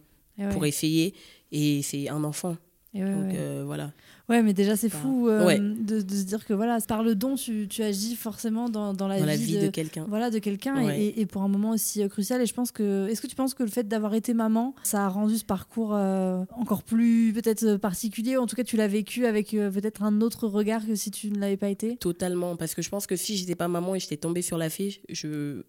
Speaker 3: pour essayer. Et c'est un enfant. Donc euh, voilà.
Speaker 1: Ouais, mais déjà, c'est fou euh, de, de, se dire que voilà, par le don, tu, tu agis forcément dans, dans la, vie, de, quelqu'un. Voilà, de quelqu'un et, et, pour un moment aussi euh, crucial. Et je pense que. Est-ce que tu penses que le fait d'avoir été maman, ça a rendu ce parcours euh, encore plus peut-être particulier? En tout cas, tu l'as vécu avec peut-être un autre regard que si tu ne l'avais pas été?
Speaker 3: Totalement. Parce que je pense que si j'étais pas maman et j'étais tombée sur la fiche, je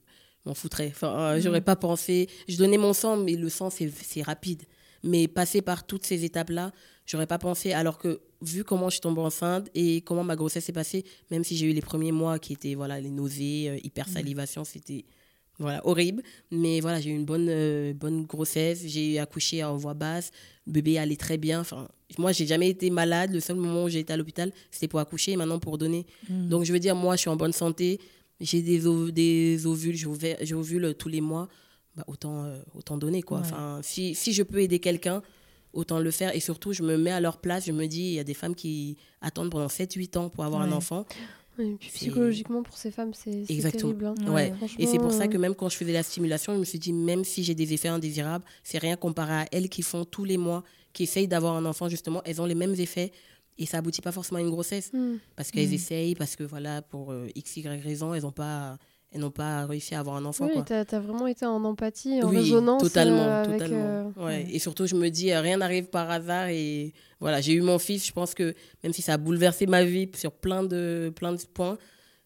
Speaker 3: m'en foutrais. Enfin, j'aurais mm. pas pensé. Je donnais mon sang, mais le sang, c'est rapide. Mais passer par toutes ces étapes-là, j'aurais pas pensé. Alors que vu comment je suis tombée enceinte et comment ma grossesse s'est passée, même si j'ai eu les premiers mois qui étaient voilà les nausées, euh, hypersalivation, c'était voilà horrible. Mais voilà, j'ai eu une bonne euh, bonne grossesse. J'ai accouché en voix basse. Le bébé allait très bien. Enfin, moi, j'ai jamais été malade. Le seul moment où j'ai été à l'hôpital, c'était pour accoucher et maintenant pour donner. Mm. Donc, je veux dire, moi, je suis en bonne santé. J'ai des, des ovules, j'ovule tous les mois. Bah, autant, euh, autant donner. Quoi. Enfin, si, si je peux aider quelqu'un, autant le faire. Et surtout, je me mets à leur place. Je me dis, il y a des femmes qui attendent pendant 7-8 ans pour avoir un enfant.
Speaker 2: psychologiquement, pour ces femmes, c'est terrible. Hein.
Speaker 3: Ouais. Et c'est pour ça que même quand je faisais la stimulation, je me suis dit, même si j'ai des effets indésirables, c'est rien comparé à elles qui font tous les mois, qui essayent d'avoir un enfant, justement. Elles ont les mêmes effets. Et ça aboutit pas forcément à une grossesse. Hmm. Parce qu'elles hmm. essayent, parce que voilà, pour euh, x, y raison, elles n'ont pas et n'ont pas réussi à avoir un enfant.
Speaker 2: Oui, tu as, vraiment été en empathie, en oui, résonance.
Speaker 3: Totalement, euh, totalement. Euh, ouais. Et surtout, je me dis, euh, rien n'arrive par hasard. Et voilà, j'ai eu mon fils. Je pense que même si ça a bouleversé ma vie sur plein de, plein de points,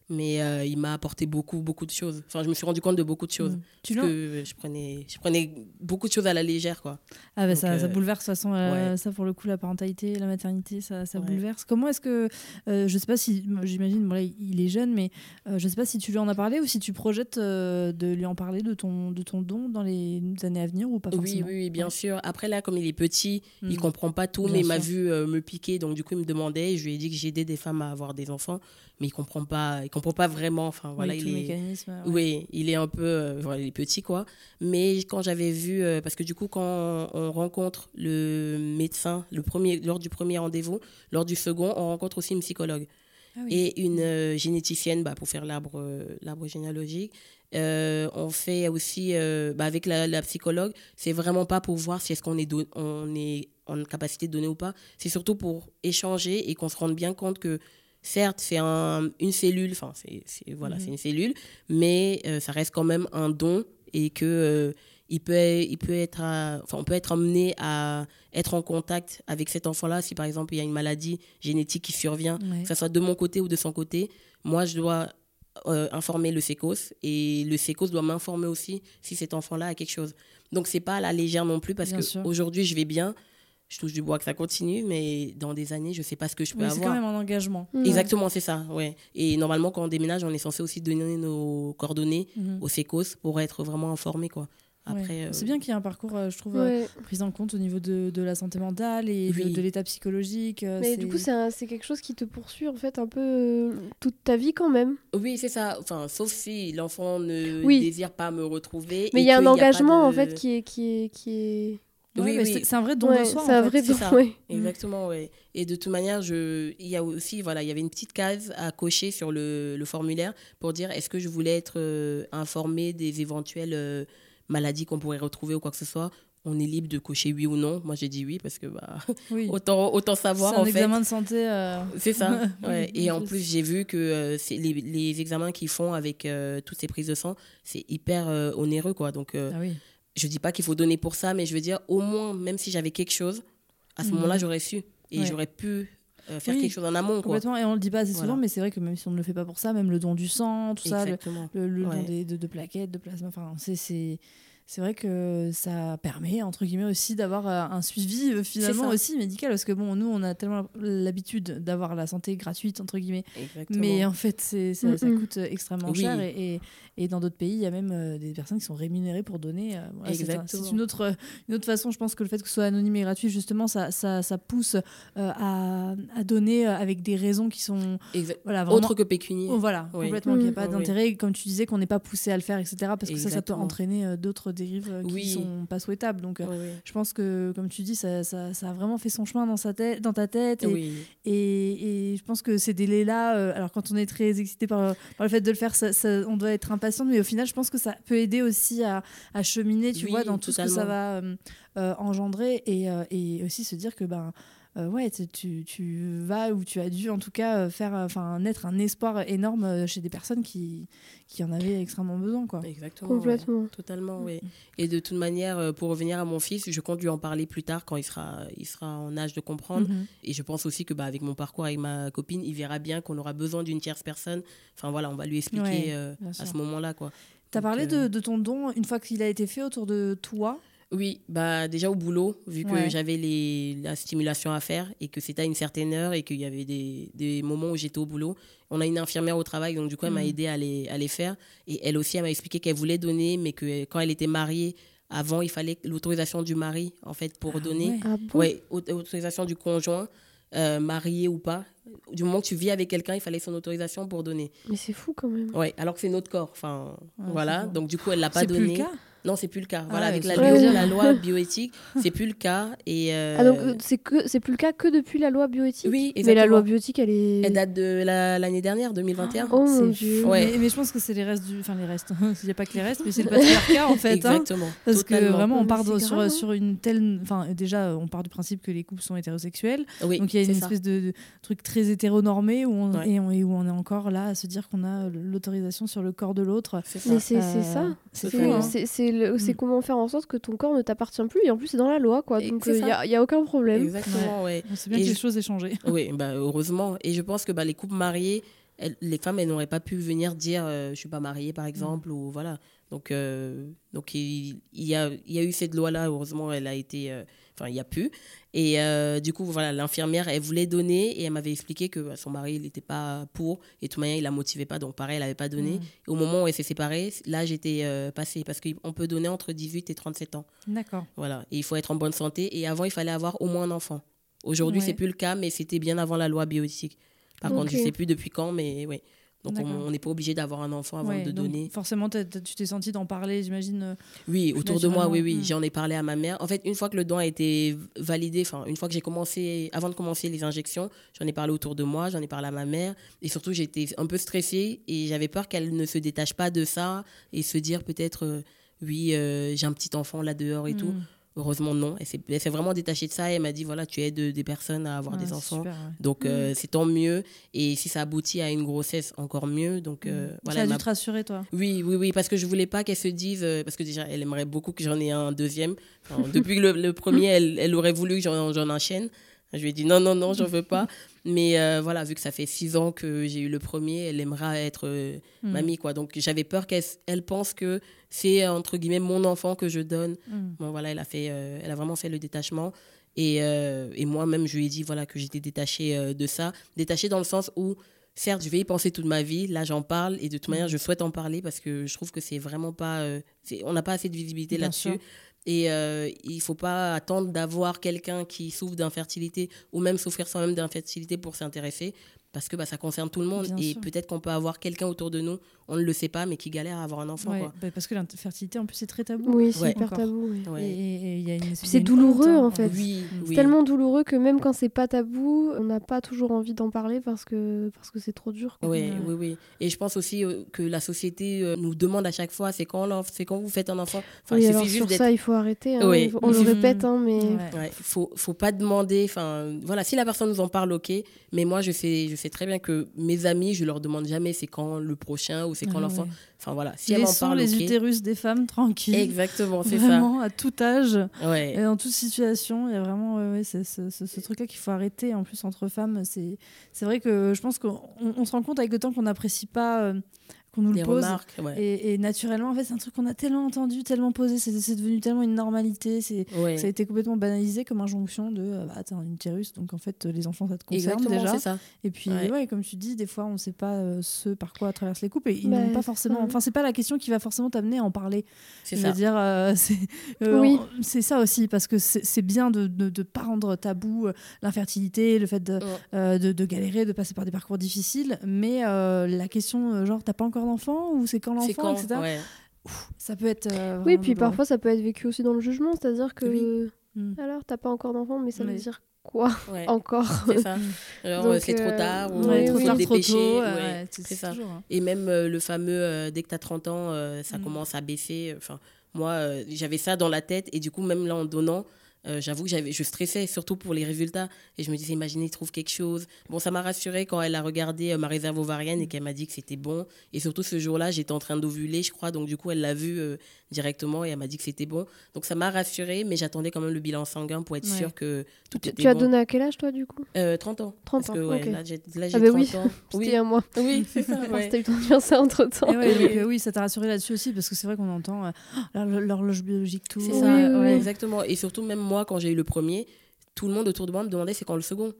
Speaker 3: mais euh, il m'a apporté beaucoup beaucoup de choses. Enfin je me suis rendu compte de beaucoup de choses. Mm. tu parce que je prenais je prenais beaucoup de choses à la légère quoi.
Speaker 1: Ah bah ça, ça, euh, bouleverse de toute façon euh, ça pour le coup la parentalité la maternité ça, ça bouleverse. Comment est-ce que je sais pas si j'imagine bon, il est jeune mais je sais pas si tu lui en as parlé ou si tu projettes de lui en parler de ton de ton don dans les années à venir ou pas
Speaker 3: forcément oui oui bien sûr. Après là comme il est petit il mm. comprend pas tout mais il m'a vu me piquer. Donc du coup il me demandait je lui ai dit que j'aidais des femmes à avoir des enfants mais il comprend pas il comprend pas vraiment enfin voilà
Speaker 1: il est
Speaker 3: oui il est un peu euh, voilà, il est petit quoi. Mais quand j'avais vu euh, parce que du coup quand on rencontre le médecin le premier lors du premier rendez-vous lors du second on rencontre aussi une psychologue ah et une euh, généticienne bah, pour faire l'arbre l'arbre généalogique. On fait aussi bah, avec la, la psychologue c'est vraiment pas pour voir si est-ce qu'on est on est en capacité de donner ou pas. C'est surtout pour échanger et qu'on se rende bien compte que certes, c'est un, une cellule, enfin, c'est voilà, mhm. c'est une cellule, mais euh, ça reste quand même un don et que euh, il peut, il peut être, enfin, on peut être amené à être en contact avec cet enfant-là si par exemple il y a une maladie génétique qui survient, que ce soit de mon côté ou de son côté. Moi, je dois euh, informer le SECOS et le SECOS doit m'informer aussi si cet enfant-là a quelque chose. Donc c'est pas à la légère non plus parce qu'aujourd'hui je vais bien, je touche du bois que ça continue, mais dans des années, je ne sais pas ce que je peux avoir. C'est
Speaker 1: quand même un engagement.
Speaker 3: Exactement, c'est ça. Ouais. Et normalement, quand on déménage, on est censé aussi donner nos coordonnées mhm. au SECOS pour être vraiment informé. Quoi.
Speaker 1: Après, euh, C'est bien qu'il y ait un parcours, euh, je trouve, euh, pris en compte au niveau de, de la santé mentale et de, l'état psychologique.
Speaker 2: mais du coup, c'est quelque chose qui te poursuit en fait un peu toute ta vie quand même.
Speaker 3: Oui, c'est ça. Enfin, sauf si l'enfant ne désire pas me retrouver.
Speaker 2: Mais il y a un engagement en fait qui est, qui est, qui est
Speaker 1: oui, c'est un vrai don de soi.
Speaker 2: C'est un vrai don, oui.
Speaker 3: Exactement, oui. Et de toute manière, je, il y a aussi, voilà, il y avait une petite case à cocher sur le, le formulaire pour dire est-ce que je voulais être euh, informé des éventuelles euh, maladies qu'on pourrait retrouver ou quoi que ce soit? On est libre de cocher oui ou non. Moi, j'ai dit oui parce que bah, <laughs> autant, autant savoir.
Speaker 1: C'est un examen de santé. Euh, <laughs>
Speaker 3: c'est ça. <laughs> ouais. Et en plus, j'ai vu que les, les, examens qu'ils font avec toutes ces prises de sang, c'est hyper onéreux. Quoi. Donc, ah oui je dis pas qu'il faut donner pour ça, mais je veux dire, au moins, même si j'avais quelque chose, à ce moment-là, mhm. j'aurais su. Et j'aurais pu euh, faire quelque chose en amont.
Speaker 1: Complètement, et on le dit pas assez souvent, mais c'est vrai que même si on ne le fait pas pour ça, même le don du sang, tout ça, le, don des, de, de, plaquettes, de plasma, enfin, c'est c'est vrai que ça permet, entre guillemets, aussi d'avoir euh, un suivi euh, finalement aussi médical. Parce que bon, nous, on a tellement l'habitude d'avoir la santé gratuite, entre guillemets. Mais en fait, ça, ça, coûte extrêmement cher. Et, et, dans d'autres pays, il y a même euh, des personnes qui sont rémunérées pour donner. c'est une autre, une autre façon. Je pense que le fait que ce soit anonyme et gratuit, justement, ça, ça, ça pousse à, à, donner avec des raisons qui sont.
Speaker 3: Voilà, Autre que pécunier.
Speaker 1: Oh, voilà, complètement, qu'il n'y a pas d'intérêt. Comme tu disais, qu'on n'est pas poussé à le faire, etc. Parce que ça, ça peut entraîner d'autres dérives qui oui. sont pas souhaitables. Donc, je pense que, comme tu dis, ça, ça, ça, a vraiment fait son chemin dans, sa tête, dans ta tête. Et, et, et, je pense que ces délais-là, alors quand on est très excité par, par, le fait de le faire, ça, on doit être impatient, mais au final, je pense que ça peut aider aussi à, à cheminer, tu vois, dans tout ce que ça va engendrer et, et, aussi se dire que ben, euh, ouais, tu, tu, vas ou tu as dû en tout cas euh, faire, euh, enfin, naître un espoir énorme chez des personnes qui, qui en avaient extrêmement besoin, quoi.
Speaker 3: Exactement. Complètement. totalement, oui. Et de toute manière, pour revenir à mon fils, je compte lui en parler plus tard quand il sera, il sera en âge de comprendre. Mhm. Et je pense aussi que, bah, avec mon parcours avec ma copine, il verra bien qu'on aura besoin d'une tierce personne. Enfin voilà, on va lui expliquer à ce moment-là, quoi.
Speaker 1: Tu as parlé de, de, ton don une fois qu'il a été fait autour de toi.
Speaker 3: Oui, bah déjà au boulot, vu que j'avais les, la stimulation à faire et que c'était à une certaine heure et qu'il y avait des, des moments où j'étais au boulot. On a une infirmière au travail, donc du coup, elle m'a mm. aidé à les, à les faire. Et elle aussi, elle m'a expliqué qu'elle voulait donner, mais que quand elle était mariée, avant, il fallait l'autorisation du mari, en fait, pour ah donner. Ouais, ah autorisation du conjoint, euh, marié ou pas. Du moment que tu vis avec quelqu'un, il fallait son autorisation pour donner.
Speaker 2: Mais c'est fou quand même.
Speaker 3: Ouais, alors que c'est notre corps. Enfin, voilà. Donc du coup, elle l'a pas donné. Plus le cas non, c'est plus le cas. voilà, ah, avec la, la, loi <laughs> bioéthique, c'est plus le cas. Et euh,
Speaker 2: Ah, donc c'est que c'est plus le cas que depuis la loi bioéthique Oui, exactement. Mais la loi bioéthique, elle est.
Speaker 3: Elle date de l'année dernière, 2021.
Speaker 2: Oh mon dieu.
Speaker 1: Ouais. Mais, je pense que c'est les restes du. Enfin, les restes. Il n'y a pas que les restes, mais c'est le patriarcat en fait. Hein.
Speaker 3: Exactement.
Speaker 1: parce que vraiment, on part sur, hein. sur une telle. Enfin, déjà, on part du principe que les couples sont hétérosexuels. Oui, donc il y a une espèce de, truc très hétéronormé où on, et, on, où on est encore là à se dire qu'on a l'autorisation sur le corps de l'autre.
Speaker 2: Mais c'est ça. C'est euh, mm. comment faire en sorte que ton corps ne t'appartient plus et en plus c'est dans la loi quoi. Donc il n'y a, a, aucun problème.
Speaker 3: Exactement ouais,
Speaker 1: c'est bien que les choses aient changé. <laughs>
Speaker 3: Oui bah heureusement. Et je pense que bah, les couples mariés les femmes elles n'auraient pas pu venir dire je euh, je suis pas mariée par exemple ou voilà donc euh, donc il, y a il y a eu cette loi là heureusement elle a été euh, enfin il y a pu et euh, du coup, voilà, l'infirmière, elle voulait donner et elle m'avait expliqué que bah, son mari, il n'était pas pour. Et de toute manière, il la motivait pas. Donc, pareil, elle n'avait pas donné. Mm. Et au moment où elle s'est séparée, là, j'étais euh, passée. Parce qu'on peut donner entre 18 et 37 ans.
Speaker 1: D'accord.
Speaker 3: Voilà. Et il faut être en bonne santé. Et avant, il fallait avoir au moins un enfant. Aujourd'hui, ce c'est plus le cas, mais c'était bien avant la loi bioéthique. Par contre, je ne sais plus depuis quand, mais oui. Donc on n'est pas obligé d'avoir un enfant avant de donner.
Speaker 1: Forcément, tu t'es senti d'en parler, j'imagine. Euh,
Speaker 3: oui, autour de moi, oui, oui. Hmm. J'en ai parlé à ma mère. En fait, une fois que le don a été validé, enfin, une fois que j'ai commencé, avant de commencer les injections, j'en ai parlé autour de moi, j'en ai parlé à ma mère. Et surtout, j'étais un peu stressée et j'avais peur qu'elle ne se détache pas de ça et se dire peut-être, euh, oui, euh, j'ai un petit enfant là dehors et tout. Heureusement, non. Elle s'est vraiment détachée de ça. Et elle m'a dit voilà, tu aides des personnes à avoir des enfants. Donc, euh, mm. c'est tant mieux. Et si ça aboutit à une grossesse, encore mieux. Donc, euh, mm. voilà.
Speaker 1: Ça a dû te rassurer, toi
Speaker 3: Oui, oui, oui. Parce que je voulais pas qu'elle se dise. Euh, parce que déjà, elle aimerait beaucoup que j'en ai un deuxième. depuis le, le, premier, elle, elle, aurait voulu que j'en enchaîne. Je lui ai dit non, non, non, j'en veux pas. Mais euh, voilà, vu que ça fait six ans que j'ai eu le premier, elle aimera être euh, hmm. mamie, quoi. Donc j'avais peur qu'elle elle pense que c'est entre guillemets mon enfant que je donne. Hmm. Bon voilà, elle a fait, euh, elle a vraiment fait le détachement. Et, et moi-même, je lui ai dit voilà que j'étais détachée de ça, détachée dans le sens où certes, je vais y penser toute ma vie. Là, j'en parle et de toute hmm. manière, je souhaite en parler parce que je trouve que c'est vraiment pas, on n'a pas assez de visibilité là-dessus. Et euh, il ne faut pas attendre d'avoir quelqu'un qui souffre d'infertilité ou même souffrir soi-même d'infertilité pour s'intéresser parce que bah, ça concerne tout le monde. et peut-être qu'on peut avoir quelqu'un autour de nous, on ne le sait pas, mais qui galère à avoir un enfant.
Speaker 1: Bah, parce que l'infertilité, en plus, c'est très tabou.
Speaker 2: Oui, c'est hyper tabou.
Speaker 1: Et,
Speaker 2: c'est douloureux, en fait. c'est tellement douloureux que même quand c'est pas tabou, on n'a pas toujours envie d'en parler parce que parce que c'est trop dur.
Speaker 3: Oui, oui, oui. Et je pense aussi euh, que la société euh, nous demande à chaque fois, c'est quand, c'est quand vous faites un enfant.
Speaker 2: Enfin, oui, alors sur ça, il faut arrêter. Hein. On le répète, hein, mais...
Speaker 3: Il faut, faut pas demander... Enfin, voilà, si la personne nous en parle, ok. Mais moi, je sais, je sais très bien que mes amis, je leur demande jamais c'est quand le prochain ou c'est quand ah l'enfant. Enfin voilà,
Speaker 1: si elle parle, les utérus des femmes tranquilles.
Speaker 3: Exactement, c'est
Speaker 1: ça. Vraiment à tout âge et en toute situation, il y a vraiment ouais, ce, ce, truc-là qu'il faut arrêter. En plus entre femmes, c'est c'est vrai que je pense qu'on se rend compte avec le temps qu'on n'apprécie pas. Euh, qu'on nous le pose. Et, naturellement, en fait, c'est un truc qu'on a tellement entendu, tellement posé, c'est devenu tellement une normalité. C'est Ça a été complètement banalisé comme injonction de euh, bah, t'as un utérus, donc en fait, les enfants, ça te concerne déjà. Ça. Et puis, ouais. comme tu dis, des fois, on ne sait pas euh, ce par quoi traversent les couples et ils n'ont pas forcément. Enfin, c'est pas la question qui va forcément t'amener à en parler. C'est ça. dire, euh, <laughs> oui. c'est ça aussi, parce que c'est bien de ne pas rendre tabou l'infertilité, le fait de, de, de, galérer, de passer par des parcours difficiles, mais la question, genre, t'as pas encore d'enfant ou c'est quand l'enfant, etc. ça peut être.
Speaker 2: oui, puis parfois ça peut être vécu aussi dans le jugement, c'est-à-dire que. Hmm. Alors, t'as pas encore d'enfant, mais ça veut dire quoi <laughs> encore
Speaker 3: C'est ça. Alors, c'est trop tard, ou trop trop dépêché. c'est ça. Hein. Et même le fameux dès que t'as 30 ans, ça hmm. commence à baisser. Enfin, moi, j'avais ça dans la tête, et du coup, même là, en donnant, euh, j'avoue que j'avais, je stressais surtout pour les résultats et je me disais, imaginez, il trouve quelque chose. Bon, ça m'a rassuré quand elle a regardé euh, ma réserve ovarienne et qu'elle m'a dit que c'était bon. Et surtout ce jour-là, j'étais en train d'ovuler, je crois. Donc du coup, elle l'a vu euh, directement et elle m'a dit que c'était bon. Donc ça m'a rassuré, mais j'attendais quand même le bilan sanguin pour être sûr sûre que tout
Speaker 2: tu,
Speaker 3: était
Speaker 2: Tu as donné à quel âge toi du coup?
Speaker 3: 30 ans.
Speaker 2: 30 parce ans.
Speaker 3: Que,
Speaker 2: ouais,
Speaker 3: j'ai, là,
Speaker 2: j'ai ah bah 30 oui. ans. <laughs> Oui, un mois.
Speaker 3: Oui, <laughs> c'est ça.
Speaker 2: Ouais. C'était eu le temps de ça entre temps.
Speaker 1: oui, oui, ça t'a rassuré là-dessus aussi parce que c'est vrai qu'on entend l'horloge biologique, tout.
Speaker 3: C'est ça, exactement. Et surtout, même moi, quand j'ai eu le premier, tout le monde autour de moi me demandait c'est quand le second.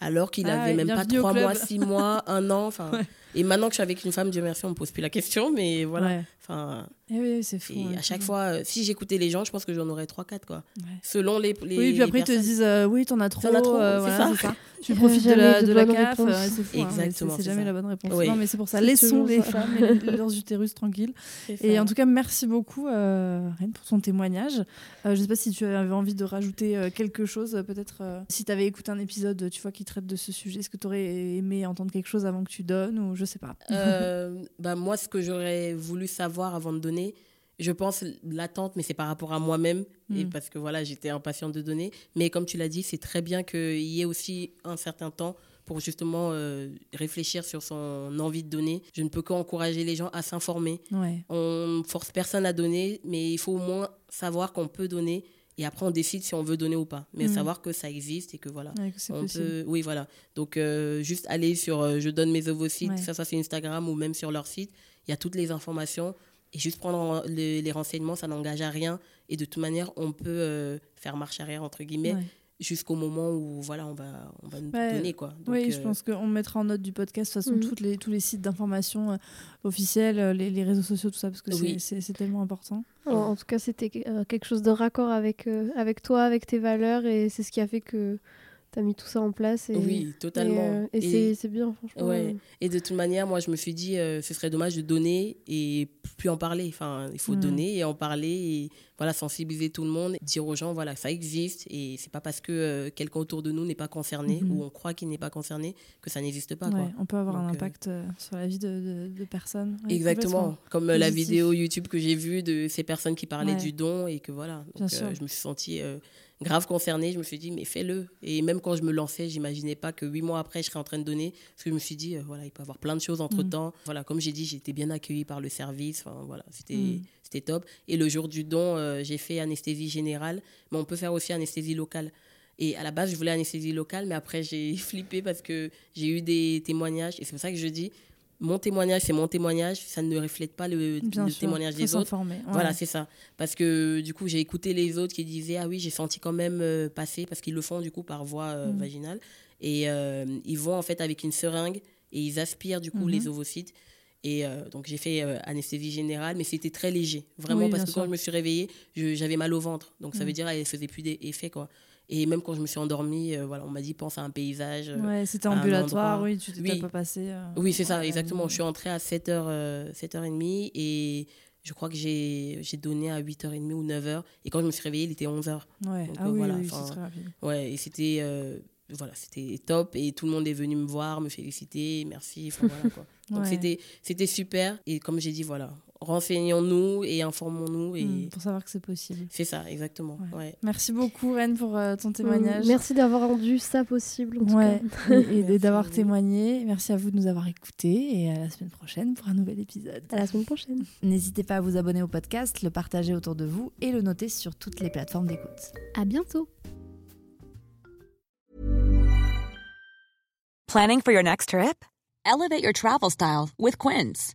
Speaker 3: Alors qu'il ah avait même pas trois mois, six mois, <laughs> un an. Enfin, Et maintenant que je suis avec une femme, Dieu merci, on me pose plus la question, mais voilà. Enfin,
Speaker 1: et eh oui, c'est fou.
Speaker 3: Et à chaque fois, euh, si j'écoutais les gens, je pense que j'en aurais trois, quatre, quoi. Selon les, les.
Speaker 1: Oui, puis après, ils te disent euh, oui, t'en as trop. T'en as trop, euh, c'est ça. <laughs> Tu profites de la, de la CAF, c'est fou. Hein, Exactement. c'est jamais la bonne réponse. Non, mais c'est pour ça. Laissons les femmes et leurs <laughs> utérus tranquilles. Et en tout cas, merci beaucoup, Reine, pour ton témoignage. Je sais pas si tu avais envie de rajouter quelque chose, peut-être si tu avais écouté un épisode, tu vois, qui traite de ce sujet, est-ce que tu aurais aimé entendre quelque chose avant que tu donnes ou je sais pas. <laughs>
Speaker 3: bah moi, ce que j'aurais voulu savoir avant de donner, je pense l'attente, mais c'est par rapport à moi-même, et hmm. parce que voilà, j'étais impatiente de donner. Mais comme tu l'as dit, c'est très bien qu'il y ait aussi un certain temps pour justement euh, réfléchir sur son envie de donner. Je ne peux qu'encourager les gens à s'informer. On force personne à donner, mais il faut au moins savoir qu'on peut donner. Et après, on décide si on veut donner ou pas. Mais hmm. savoir que ça existe et que voilà. on peut... Oui, voilà. Donc, euh, juste aller sur euh, Je donne mes ovocytes, ça, ça c'est Instagram ou même sur leur site. Il y a toutes les informations. Et juste prendre les, renseignements, ça n'engage à rien. Et de toute manière, on peut euh, faire marche arrière, entre guillemets, jusqu'au moment où voilà, on va, on va nous donner. Quoi.
Speaker 1: oui, je euh, pense qu'on mettra en note du podcast, de toute façon, mhm. toutes les, tous les sites d'information euh, officiels, les, les, réseaux sociaux, tout ça, parce que c'est tellement important.
Speaker 2: En, tout cas, c'était quelque chose de raccord avec, avec toi, avec tes valeurs, et c'est ce qui a fait que tu as mis tout ça en place. Et,
Speaker 3: oui, totalement.
Speaker 2: Et, c'est bien, franchement.
Speaker 3: Ouais. Et de toute manière, moi, je me suis dit, ce serait dommage de donner et plus en parler. Enfin, il faut mm. donner et en parler et voilà, sensibiliser tout le monde, dire aux gens, voilà, ça existe et c'est pas parce que euh, quelqu'un autour de nous n'est pas concerné mm-hmm. ou on croit qu'il n'est pas concerné que ça n'existe pas. Quoi.
Speaker 1: on peut avoir un euh, impact euh, sur la vie de, de, personnes.
Speaker 3: Exactement, comme la vidéo YouTube que j'ai vue de ces personnes qui parlaient du don et que voilà, donc, je me suis sentie grave concernée. Je me suis dit, mais fais-le. Et même quand je me lançais, j'imaginais pas que huit mois après, je serais en train de donner. Parce que je me suis dit, voilà, il peut y avoir plein de choses entre temps. Voilà, comme j'ai dit, j'étais bien accueillie par le service. Enfin, voilà, c'était. Mm. C'était top. Et le jour du don, euh, j'ai fait anesthésie générale, mais on peut faire aussi anesthésie locale. Et à la base, je voulais anesthésie locale, mais après, j'ai <laughs> flippé parce que j'ai eu des témoignages. Et c'est pour ça que je dis, mon témoignage, c'est mon témoignage, ça ne reflète pas le, témoignage des autres. Voilà, c'est ça. Parce que du coup, j'ai écouté les autres qui disaient Ah oui, j'ai senti quand même euh, passer, parce qu'ils le font du coup par voie euh, mm. vaginale. Et ils vont en fait avec une seringue et ils aspirent du coup les mm-hmm. ovocytes. Et euh, donc j'ai fait euh, anesthésie générale, mais c'était très léger, vraiment, parce que quand je me suis réveillée, j'avais mal au ventre. Donc ça veut mm. dire qu'elle faisait plus d'effet, quoi. Et même quand je me suis endormie, euh, voilà, on m'a dit pense à un paysage.
Speaker 1: ouais, c'était ambulatoire, oui, tu t'es pas passé.
Speaker 3: oui, c'est ça, exactement. Je suis entrée à 7h, 7h30 et je crois que j'ai donné à 8h30 ou 9h. Et quand je me suis réveillée, il était 11h.
Speaker 1: Ouais, ah oui, voilà, oui, très rapide.
Speaker 3: Ouais, et c'était voilà, c'était top et tout le monde est venu me voir, me féliciter, merci. Voilà, quoi. <laughs> Donc c'était c'était super et comme j'ai dit voilà, renseignons-nous et informons-nous et
Speaker 1: hmm, pour savoir que c'est possible.
Speaker 3: C'est ça exactement. Ouais.
Speaker 1: Merci beaucoup Rennes pour euh, ton témoignage.
Speaker 2: merci d'avoir rendu ça possible en tout
Speaker 1: cas. et, <laughs> d'avoir témoigné. Merci à vous de nous avoir écoutés et à la semaine prochaine pour un nouvel épisode.
Speaker 2: À la semaine prochaine.
Speaker 1: N'hésitez pas à vous abonner au podcast, le partager autour de vous et le noter sur toutes les plateformes d'écoute.
Speaker 2: À bientôt.
Speaker 5: Planning for your next trip? Elevate your travel style with Quince.